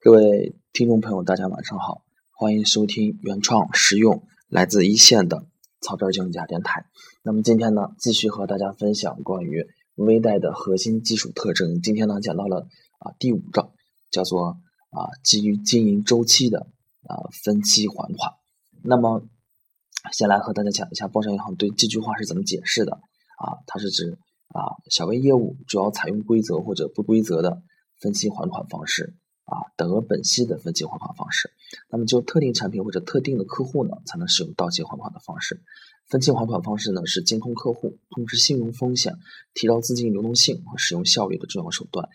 各位听众朋友，大家晚上好，欢迎收听原创实用来自一线的草根经济电台。那么今天呢，继续和大家分享关于微贷的核心技术特征。今天呢，讲到了啊第五章，叫做啊基于经营周期的啊分期还款。那么先来和大家讲一下包商银行对这句话是怎么解释的啊？它是指啊小微业务主要采用规则或者不规则的分期还款方式。啊，等额本息的分期还款方式，那么就特定产品或者特定的客户呢，才能使用到期还款的方式。分期还款方式呢，是监控客户、控制信用风险、提高资金流动性和使用效率的重要手段，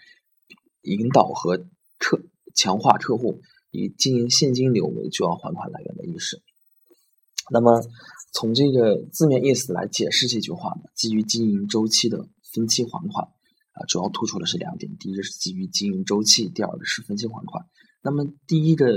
引导和客强化客户以经营现金流为主要还款来源的意识。那么从这个字面意思来解释这句话呢，基于经营周期的分期还款。啊，主要突出的是两点，第一个是基于经营周期，第二个是分期还款。那么第一个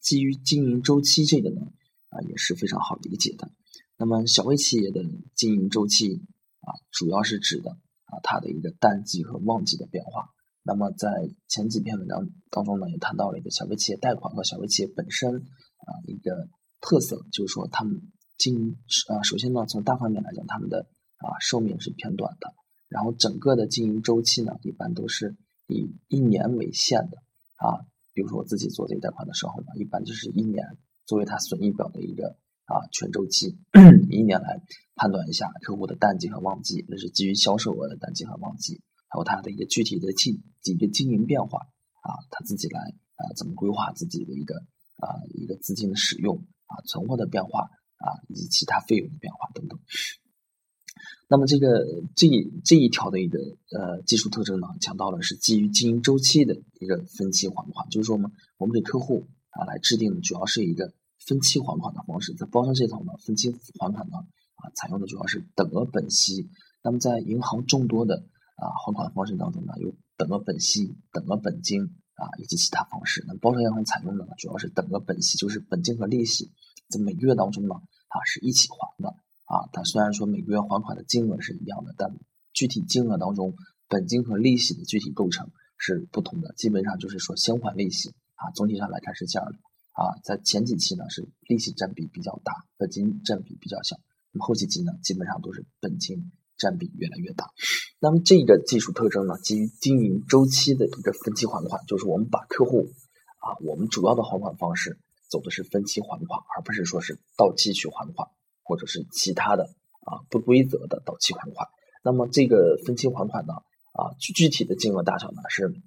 基于经营周期这个呢，啊也是非常好理解的。那么小微企业的经营周期啊，主要是指的啊它的一个淡季和旺季的变化。那么在前几篇文章当中呢，也谈到了一个小微企业贷款和小微企业本身啊一个特色，就是说他们经营啊，首先呢从大方面来讲，他们的啊寿命是偏短的。然后整个的经营周期呢，一般都是以一年为限的啊。比如说我自己做这个贷款的时候呢，一般就是一年作为它损益表的一个啊全周期，一年来判断一下客户的淡季和旺季，那是基于销售额的淡季和旺季，还有它的一个具体的经几个经营变化啊，他自己来啊怎么规划自己的一个啊一个资金的使用啊存货的变化啊以及其他费用的变化等等。那么这个这这一条的一个呃技术特征呢，讲到了是基于经营周期的一个分期还款，就是说我们，我们给客户啊来制定的主要是一个分期还款的方式，在包商这套呢，分期还款呢啊采用的主要是等额本息。那么在银行众多的啊还款方式当中呢，有等额本息、等额本金啊以及其他方式。那包商银行采用的呢，主要是等额本息，就是本金和利息在每月当中呢啊是一起还的。啊，它虽然说每个月还款的金额是一样的，但具体金额当中，本金和利息的具体构成是不同的。基本上就是说先还利息啊，总体上来看是这样的啊。在前几期呢是利息占比比较大，本金占比比较小。那么后几期呢，基本上都是本金占比越来越大。那么这个技术特征呢，基于经营周期的一个分期还款，就是我们把客户啊，我们主要的还款方式走的是分期还款，而不是说是到期去还款。或者是其他的啊不规则的到期还款，那么这个分期还款呢啊具具体的金额大小呢是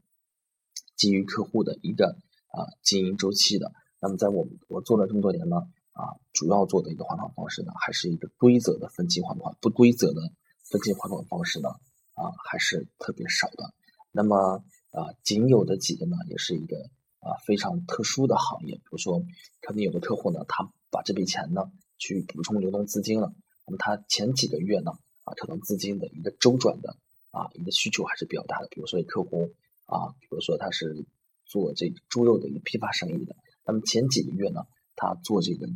基于客户的一个啊经营周期的。那么在我我做了这么多年呢啊，主要做的一个还款方式呢还是一个规则的分期还款，不规则的分期还款方式呢啊还是特别少的。那么啊仅有的几个呢也是一个啊非常特殊的行业，比如说可能有的客户呢他把这笔钱呢。去补充流动资金了，那么它前几个月呢，啊，可能资金的一个周转的啊一个需求还是比较大的。比如说客户啊，比如说他是做这个猪肉的一个批发生意的，那么前几个月呢，他做这个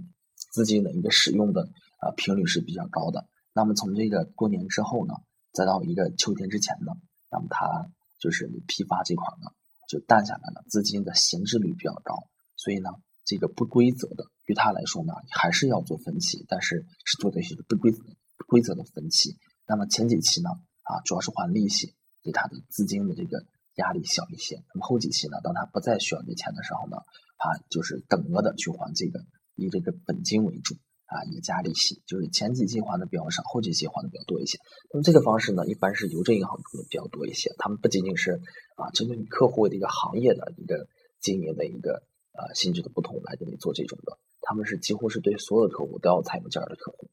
资金的一个使用的啊频率是比较高的。那么从这个过年之后呢，再到一个秋天之前呢，那么他就是批发这块呢就淡下来了，资金的闲置率比较高，所以呢。这个不规则的，于他来说呢，还是要做分期，但是是做的一些不规则、不规则的分期。那么前几期呢，啊，主要是还利息，给他的资金的这个压力小一些。那么后几期呢，当他不再需要这钱的时候呢，啊，就是等额的去还这个，以这个本金为主，啊，也加利息，就是前几期还的比较少，后几期还的比较多一些。那么这个方式呢，一般是邮政银行做的比较多一些。他们不仅仅是啊，针对客户的一个行业的一个经营的一个。呃，性质的不同来给你做这种的，他们是几乎是对所有客户都要采用这样的客户，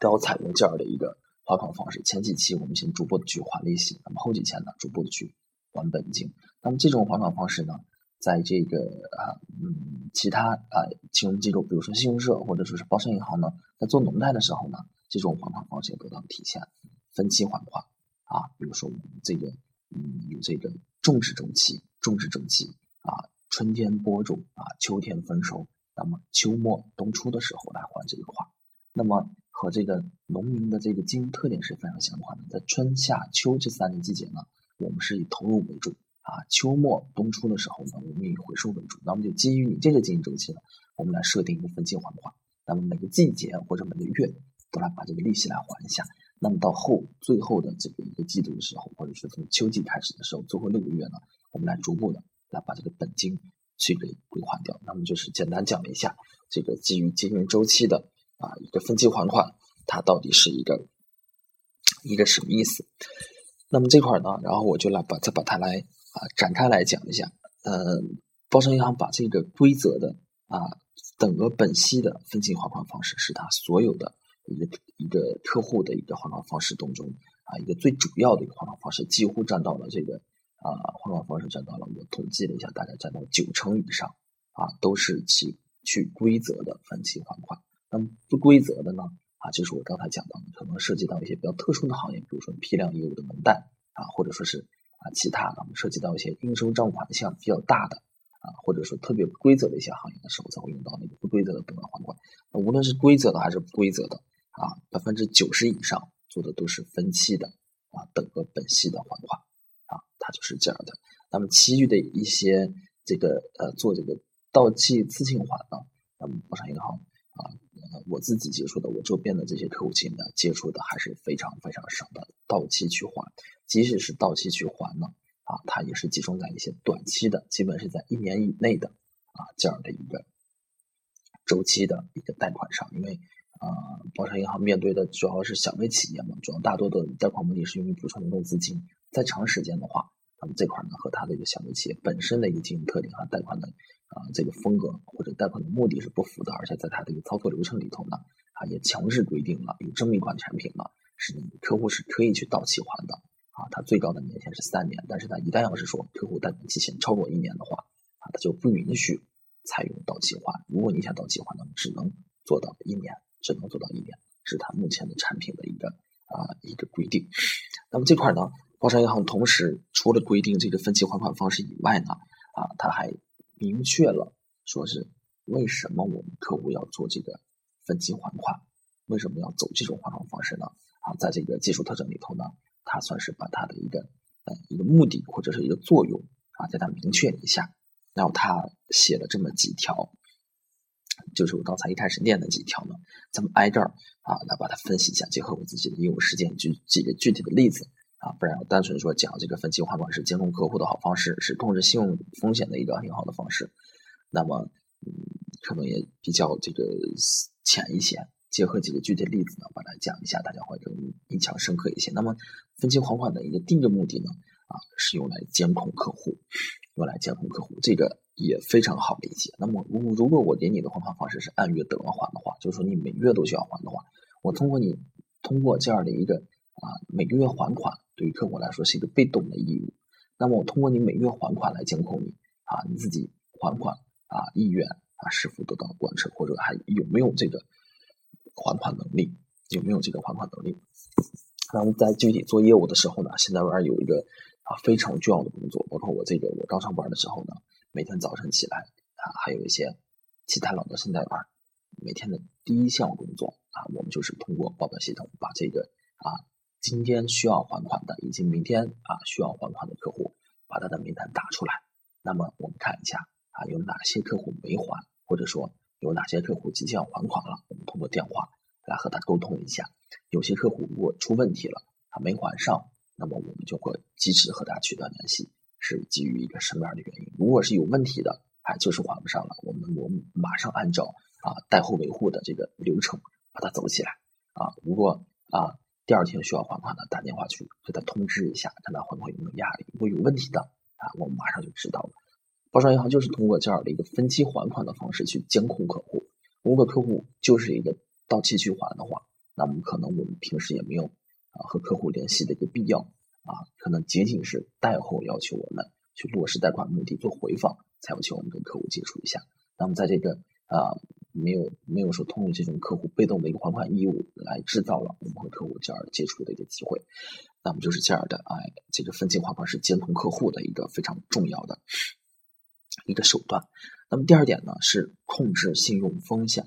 都要采用这样的一个还款方式。前几期我们先逐步的去还利息，那么后几期呢，逐步的去还本金。那么这种还款方式呢，在这个啊嗯其他啊金融机构，比如说信用社或者说是包商银行呢，在做农贷的时候呢，这种还款方式也得到体现，分期还款啊，比如说我们这个嗯有这个种植周期，种植周期啊。春天播种啊，秋天丰收，那么秋末冬初的时候来还这一块，那么和这个农民的这个经营特点是非常相关的。在春夏秋这三个季节呢，我们是以投入为主啊，秋末冬初的时候呢，我们以回收为主。那么就基于你这个经营周期呢，我们来设定一个分期还款。那么每个季节或者每个月都来把这个利息来还一下。那么到后最后的这个一个季度的时候，或者是从秋季开始的时候，最后六个月呢，我们来逐步的来把这个本金去给归还掉。那么就是简单讲了一下这个基于经营周期的啊一个分期还款，它到底是一个一个什么意思？那么这块呢，然后我就来把再把它来啊展开来讲一下。嗯，包商银行把这个规则的啊等额本息的分期还款方式，是它所有的一个一个客户的一个还款方式当中啊一个最主要的一个还款方式，几乎占到了这个啊还款方式占到了我统计了一下，大概占到九成以上啊都是其去规则的分期还款。那么不规则的呢？啊，就是我刚才讲到的，可能涉及到一些比较特殊的行业，比如说批量业务的门贷啊，或者说是啊其他的，涉及到一些应收账款项比较大的啊，或者说特别不规则的一些行业的时候，才会用到那个不规则的等额还款。那无论是规则的还是不规则的啊，百分之九十以上做的都是分期的啊，等额本息的还款，它就是这样的。那么其余的一些这个呃做这个到期次清还的，那么工商银行啊。我自己接触的，我周边的这些客户群呢，接触的还是非常非常少的。到期去还，即使是到期去还呢，啊，它也是集中在一些短期的，基本是在一年以内的啊这样的一个周期的一个贷款上。因为啊，包商银行面对的主要是小微企业嘛，主要大多的贷款目的是用于补充流动资金，在长时间的话。那么这块呢，和它的一个小微企业本身的一个经营特点和贷款的啊这个风格或者贷款的目的是不符的，而且在它的一个操作流程里头呢，啊也强制规定了有这么一款产品呢，是你客户是可以去到期还的啊，它最高的年限是三年，但是它一旦要是说客户贷款期限超过一年的话啊，它就不允许采用到期还。如果你想到期还呢，只能做到一年，只能做到一年，是它目前的产品的一个啊一个规定。那么这块呢？包商银行同时除了规定这个分期还款方式以外呢，啊，他还明确了说是为什么我们客户要做这个分期还款，为什么要走这种还款方式呢？啊，在这个技术特征里头呢，它算是把它的一个呃一个目的或者是一个作用啊，给它明确了一下，然后他写了这么几条，就是我刚才一开始念的几条呢，咱们挨个儿啊来把它分析一下，结合我自己的业务实践举几个具体的例子。啊，不然单纯说讲这个分期还款是监控客户的好方式，是控制信用风险的一个很好的方式。那么，嗯，可能也比较这个浅一些。结合几个具体例子呢，把它讲一下，大家会更印象深刻一些。那么，分期还款的一个第一个目的呢，啊，是用来监控客户，用来监控客户，这个也非常好理解。那么，如如果我给你的还款方式是按月等额还的话，就是说你每月都需要还的话，我通过你通过这样的一个啊每个月还款。对于客户来说是一个被动的义务，那么我通过你每月还款来监控你啊，你自己还款啊意愿啊是否得到贯彻，或者还有没有这个还款能力，有没有这个还款能力？那么在具体做业务的时候呢，现在玩有一个啊非常重要的工作，包括我这个我刚上班的时候呢，每天早晨起来啊，还有一些其他老的现在玩，每天的第一项工作啊，我们就是通过报表系统把这个啊。今天需要还款的，以及明天啊需要还款的客户，把他的名单打出来。那么我们看一下啊，有哪些客户没还，或者说有哪些客户即将还款了，我们通过电话来和他沟通一下。有些客户如果出问题了，他没还上，那么我们就会及时和他取得联系，是基于一个什么样的原因？如果是有问题的，哎，就是还不上了，我们我们马上按照啊贷后维护的这个流程把它走起来啊。如果啊。第二天需要还款的，打电话去给他通知一下，看他会不会有没有压力。如果有问题的啊，我们马上就知道了。包商银行就是通过这样的一个分期还款的方式去监控客户。如果客户就是一个到期去还的话，那么可能我们平时也没有啊和客户联系的一个必要啊，可能仅仅是贷后要求我们去落实贷款目的做回访，才要求我们跟客户接触一下。那么在这个啊。没有没有说通过这种客户被动的一个还款义务来制造了我们和客户这样接触的一个机会，那么就是这样的，哎，这个分期还款是监控客户的一个非常重要的一个手段。那么第二点呢是控制信用风险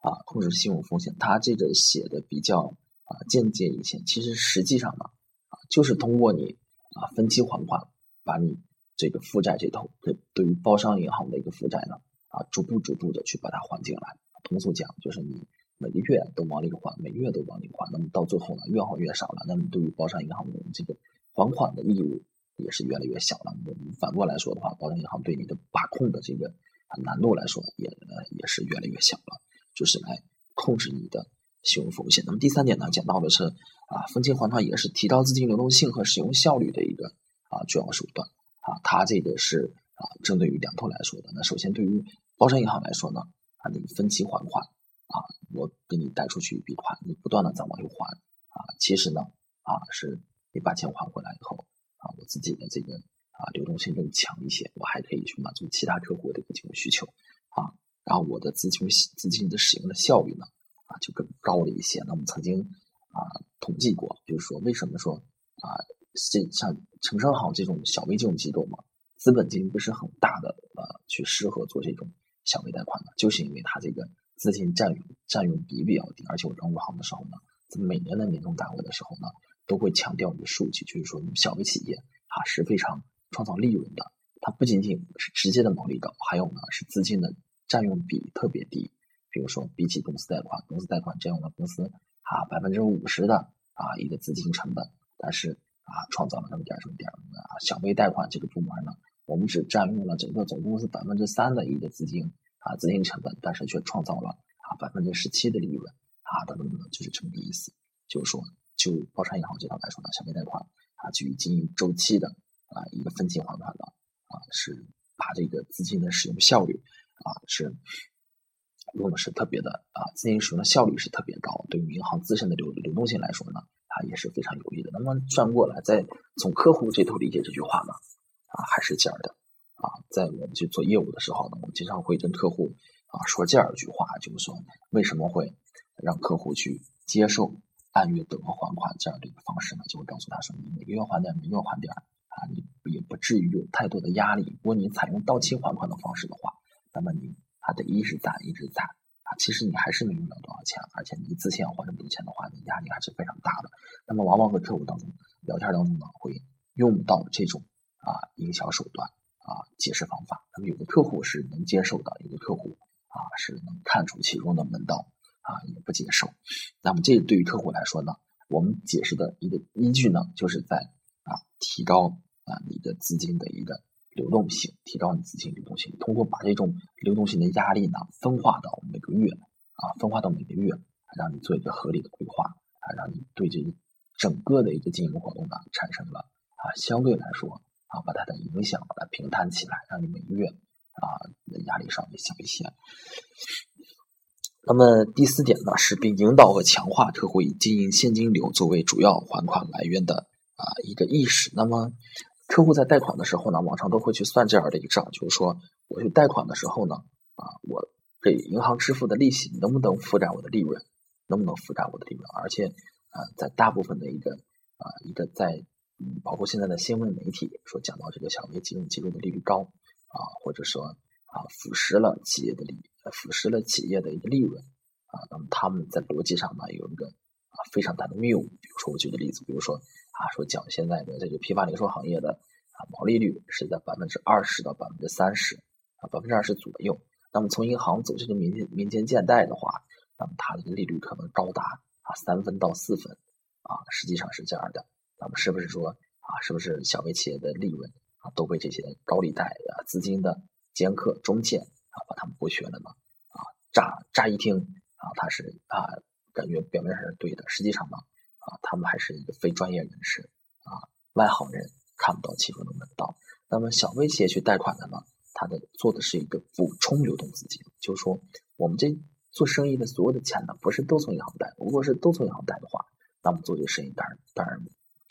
啊，控制信用风险，它这个写的比较啊间接一些，其实实际上呢啊就是通过你啊分期还款把你。这个负债这头，对对于包商银行的一个负债呢，啊，逐步逐步的去把它还进来。通俗讲，就是你每个月都往里还，每个月都往里还，那么到最后呢，越还越少了。那么对于包商银行的这个还款的义务也是越来越小了。我们反过来说的话，包商银行对你的把控的这个难度来说，也也是越来越小了，就是来控制你的信用风险。那么第三点呢，讲到的是啊，分期还款也是提高资金流动性和使用效率的一个啊主要手段。啊，它这个是啊，针对于两头来说的。那首先对于包商银行来说呢，啊，你分期还款，啊，我给你贷出去一笔款，你不断的在往里还，啊，其实呢，啊，是你把钱还回来以后，啊，我自己的这个啊流动性更强一些，我还可以去满足其他客户的一个金融需求，啊，然后我的资金资金的使用的效率呢，啊，就更高了一些。那我们曾经啊统计过，就是说为什么说啊？这像城商行这种小微金融机构嘛，资本金不是很大的，呃，去适合做这种小微贷款呢，就是因为它这个资金占用占用比比较低，而且我刚入行的时候呢，在每年的年终大会的时候呢，都会强调一个数据，就是说你们小微企业它是非常创造利润的，它不仅仅是直接的毛利高，还有呢是资金的占用比特别低，比如说比起公司贷款，公司贷款占用了公司啊百分之五十的啊一个资金成本，但是。啊，创造了那么点什么点啊？小微贷款这个部门呢，我们只占用了整个总公司百分之三的一个资金啊，资金成本，但是却创造了啊百分之十七的利润啊，等等等等，就是这么个意思。就是说，就包商银行这套来说呢，消费贷款啊，基于经营周期的啊一个分期还款的啊，是把这个资金的使用效率啊是用的是特别的啊，资金使用的效率是特别高，对于银行自身的流流动性来说呢。啊，也是非常有利的。那么转过来，再从客户这头理解这句话呢，啊，还是这样的。啊，在我们去做业务的时候呢，我们经常会跟客户啊说这样一句话，就是说为什么会让客户去接受按月等额还款这样的一个方式呢？就会告诉他说，你每个月还点，每个月还点啊，你也不至于有太多的压力。如果你采用到期还款的方式的话，那么你还得一直攒，一直攒。其实你还是没用到多少钱，而且你一次性要还这么多钱的话，你压力还是非常大的。那么往往和客户当中聊天当中呢，会用到这种啊营销手段啊解释方法。那么有的客户是能接受的，有的客户啊是能看出其中的门道啊也不接受。那么这对于客户来说呢，我们解释的一个依据呢，就是在啊提高啊你的资金的一个。流动性，提高你资金流动性，通过把这种流动性的压力呢分化到每个月啊，分化到每个月，让你做一个合理的规划啊，让你对这整个的一个经营活动呢产生了啊相对来说啊把它的影响把它平摊起来，让你每个月啊的压力稍微小一些。那么第四点呢是并引导和强化客户以经营现金流作为主要还款来源的啊一个意识。那么客户在贷款的时候呢，网上都会去算这样的一个账，就是说，我去贷款的时候呢，啊，我给银行支付的利息能不能覆盖我的利润，能不能覆盖我的利润？而且，啊，在大部分的一个啊一个在，包括现在的新闻媒体说讲到这个小微金融机构的利率高，啊，或者说啊腐蚀了企业的利，腐蚀了企业的一个利润，啊，那么他们在逻辑上呢有一个啊非常大的谬误。比如说我举个例子，比如说。啊，说讲现在的这个批发零售行业的啊毛利率是在百分之二十到百分之三十啊百分之二十左右。那么从银行走这个民间民间借贷的话，那么它的利率可能高达啊三分到四分啊，实际上是这样的。那么是不是说啊，是不是小微企业的利润啊都被这些高利贷啊资金的掮客中介啊把他们剥削了呢？啊，乍乍一听啊，他是啊感觉表面上是对的，实际上呢？啊，他们还是一个非专业人士啊，外行人看不到其中的门道。那么小微企业去贷款的呢，他的做的是一个补充流动资金，就是说我们这做生意的所有的钱呢，不是都从银行贷。如果是都从银行贷的话，那么做这个生意当然当然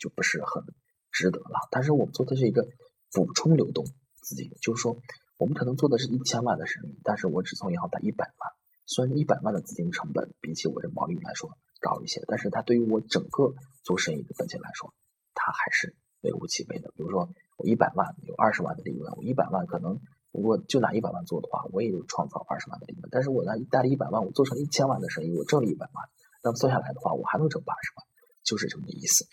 就不是很值得了。但是我们做的是一个补充流动资金，就是说我们可能做的是一千万的生意，但是我只从银行贷一百万，虽然一百万的资金成本比起我这毛利来说。高一些，但是它对于我整个做生意的本钱来说，它还是微乎其微的。比如说，我一百万有二十万的利润，我一百万可能如果就拿一百万做的话，我也有创造二十万的利润。但是我拿贷了一百万，我做成一千万的生意，我挣了一百万，那么算下来的话，我还能挣八十万，就是这么个意思。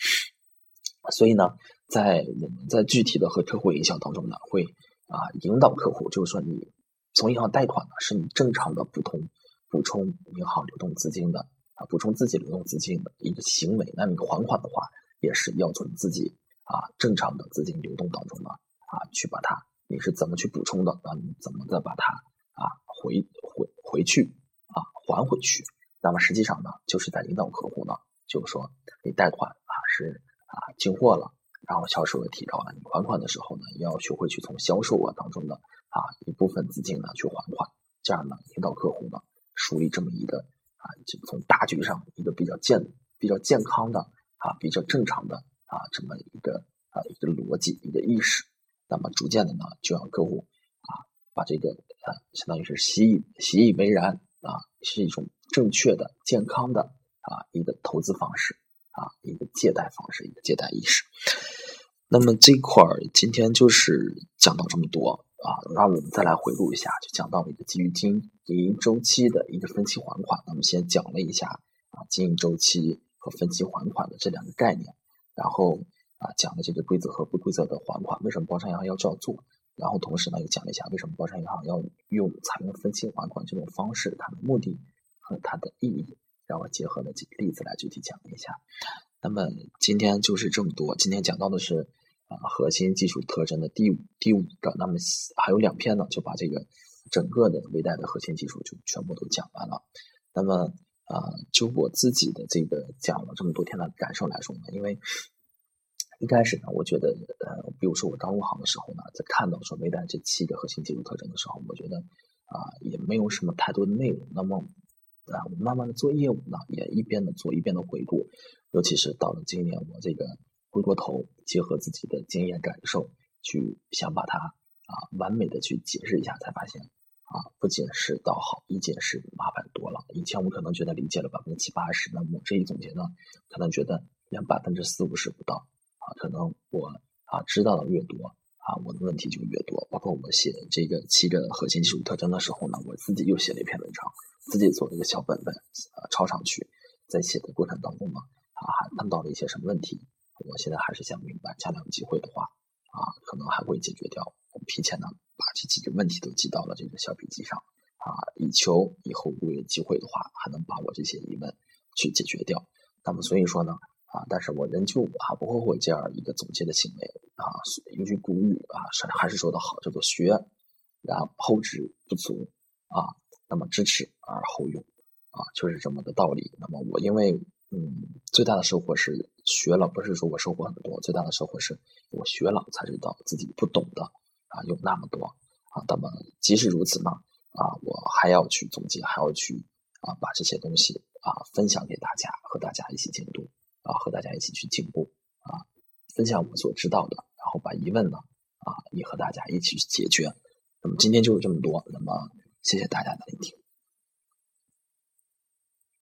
所以呢，在我们在具体的和客户营销当中呢，会啊引导客户，就是说你从银行贷款呢，是你正常的补充补充银行流动资金的啊，补充自己流动资金的一个行为。那你还款的话，也是要从自己啊正常的资金流动当中呢啊去把它，你是怎么去补充的？那你怎么再把它啊回回回去啊还回去？那么实际上呢，就是在引导客户呢，就是说你贷款啊是啊进货了，然后销售额提高了，你还款的时候呢，也要学会去从销售额当中的啊一部分资金呢去还款，这样呢引导客户呢树立这么一个啊就从大局上一个比较健比较健康的啊比较正常的啊这么一个啊一个逻辑一个意识，那么逐渐的呢就让客户啊把这个啊相当于是习以习以为然啊是一种。正确的、健康的啊一个投资方式啊一个借贷方式一个借贷意识。那么这块儿今天就是讲到这么多啊，那我们再来回顾一下，就讲到了一个基于经营周期的一个分期还款。那么先讲了一下啊经营周期和分期还款的这两个概念，然后啊讲了这个规则和不规则的还款，为什么包商银行要这样做？然后同时呢又讲了一下为什么包商银行要用采用分期还款这种方式，它的目的。和它的意义，让我结合了几个例子来具体讲一下。那么今天就是这么多。今天讲到的是啊核心技术特征的第五第五个。那么还有两篇呢，就把这个整个的微贷的核心技术就全部都讲完了。那么啊，就我自己的这个讲了这么多天的感受来说呢，因为一开始呢，我觉得呃，比如说我刚入行的时候呢，在看到说微贷这七个核心技术特征的时候，我觉得啊也没有什么太多的内容。那么啊，我慢慢的做业务呢，也一边的做一边的回顾，尤其是到了今年，我这个回过头，结合自己的经验感受，去想把它啊完美的去解释一下，才发现啊不仅是倒好，一件事麻烦多了。以前我可能觉得理解了百分之七八十，那么这一总结呢，可能觉得连百分之四五十不到啊，可能我啊知道的越多。啊，我的问题就越多。包括我们写这个七个核心技术特征的时候呢，我自己又写了一篇文章，自己做了一个小本本，呃，抄上去。在写的过程当中呢，啊，还碰到了一些什么问题？我现在还是想明白，下两个机会的话，啊，可能还会解决掉。我提前呢，把这几个问题都记到了这个小笔记上，啊，以求以后如果有机会的话，还能把我这些疑问去解决掉。那么所以说呢。啊，但是我仍旧啊不后悔这样一个总结的行为啊。有句古语啊，还还是说的好，叫做学，然后知不足啊，那么知耻而后勇啊，就是这么的道理。那么我因为嗯，最大的收获是学了，不是说我收获很多，最大的收获是我学了才知道自己不懂的啊有那么多啊。那么即使如此呢啊，我还要去总结，还要去啊把这些东西啊分享给大家，和大家一起监督。啊，和大家一起去进步啊，分享我所知道的，然后把疑问呢啊也和大家一起去解决。那么今天就是这么多，那么谢谢大家的聆听。